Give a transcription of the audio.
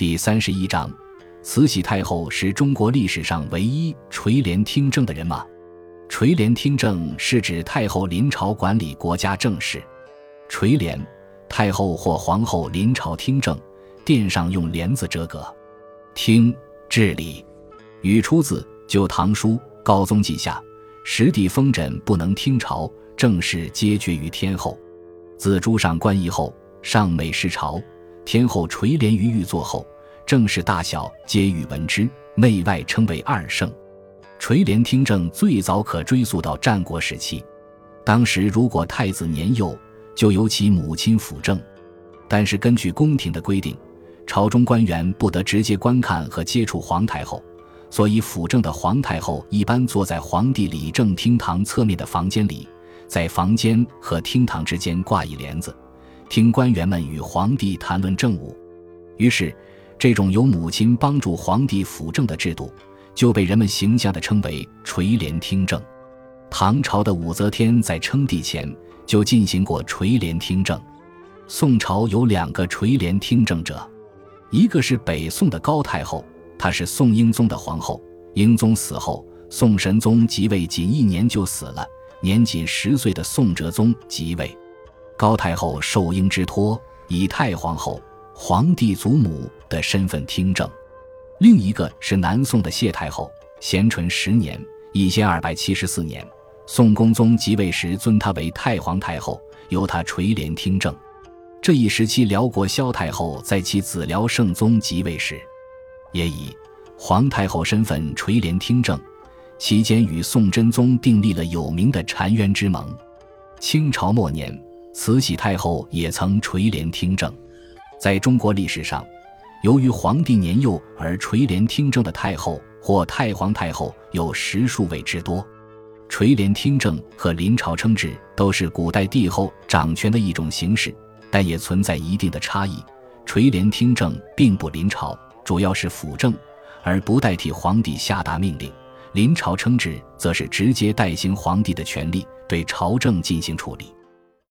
第三十一章：慈禧太后是中国历史上唯一垂帘听政的人吗？垂帘听政是指太后临朝管理国家政事。垂帘，太后或皇后临朝听政，殿上用帘子遮隔。听，治理。语出自《旧唐书·高宗记下》，实地封诊不能听朝政事，皆决于天后。自朱上官仪后，上每视朝。天后垂帘于御座后，政事大小皆与闻之，内外称为二圣。垂帘听政最早可追溯到战国时期，当时如果太子年幼，就由其母亲辅政。但是根据宫廷的规定，朝中官员不得直接观看和接触皇太后，所以辅政的皇太后一般坐在皇帝理政厅堂侧面的房间里，在房间和厅堂之间挂一帘子。听官员们与皇帝谈论政务，于是，这种由母亲帮助皇帝辅政的制度，就被人们形象地称为垂帘听政。唐朝的武则天在称帝前就进行过垂帘听政。宋朝有两个垂帘听政者，一个是北宋的高太后，她是宋英宗的皇后。英宗死后，宋神宗即位仅一年就死了，年仅十岁的宋哲宗即位。高太后受英之托，以太皇后、皇帝祖母的身份听政。另一个是南宋的谢太后，咸淳十年（一千二百七十四年），宋恭宗即位时尊她为太皇太后，由她垂帘听政。这一时期，辽国萧太后在其子辽圣宗即位时，也以皇太后身份垂帘听政，期间与宋真宗订立了有名的澶渊之盟。清朝末年。慈禧太后也曾垂帘听政，在中国历史上，由于皇帝年幼而垂帘听政的太后或太皇太后有十数位之多。垂帘听政和临朝称制都是古代帝后掌权的一种形式，但也存在一定的差异。垂帘听政并不临朝，主要是辅政，而不代替皇帝下达命令；临朝称制则是直接代行皇帝的权力，对朝政进行处理。